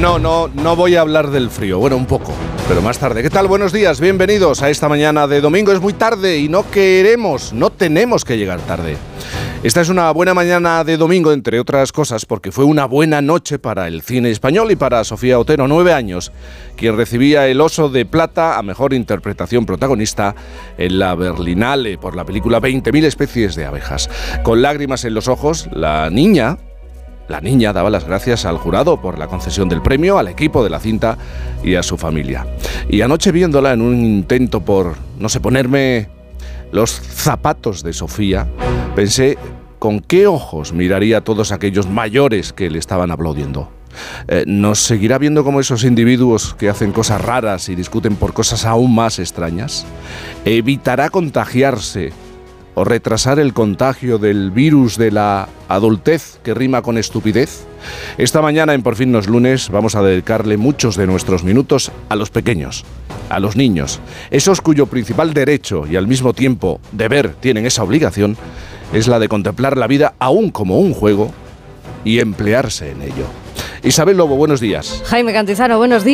No, no, no voy a hablar del frío. Bueno, un poco, pero más tarde. ¿Qué tal? Buenos días, bienvenidos a esta mañana de domingo. Es muy tarde y no queremos, no tenemos que llegar tarde. Esta es una buena mañana de domingo, entre otras cosas, porque fue una buena noche para el cine español y para Sofía Otero, nueve años, quien recibía el Oso de Plata a Mejor Interpretación Protagonista en la Berlinale por la película 20.000 especies de abejas. Con lágrimas en los ojos, la niña, la niña daba las gracias al jurado por la concesión del premio, al equipo de la cinta y a su familia. Y anoche viéndola en un intento por, no sé, ponerme los zapatos de Sofía, pensé con qué ojos miraría a todos aquellos mayores que le estaban aplaudiendo. Eh, ¿Nos seguirá viendo como esos individuos que hacen cosas raras y discuten por cosas aún más extrañas? ¿Evitará contagiarse o retrasar el contagio del virus de la adultez que rima con estupidez? Esta mañana en Por fin los lunes vamos a dedicarle muchos de nuestros minutos a los pequeños, a los niños, esos cuyo principal derecho y al mismo tiempo deber tienen esa obligación es la de contemplar la vida aún como un juego y emplearse en ello. Isabel Lobo, buenos días. Jaime Cantizano, buenos días.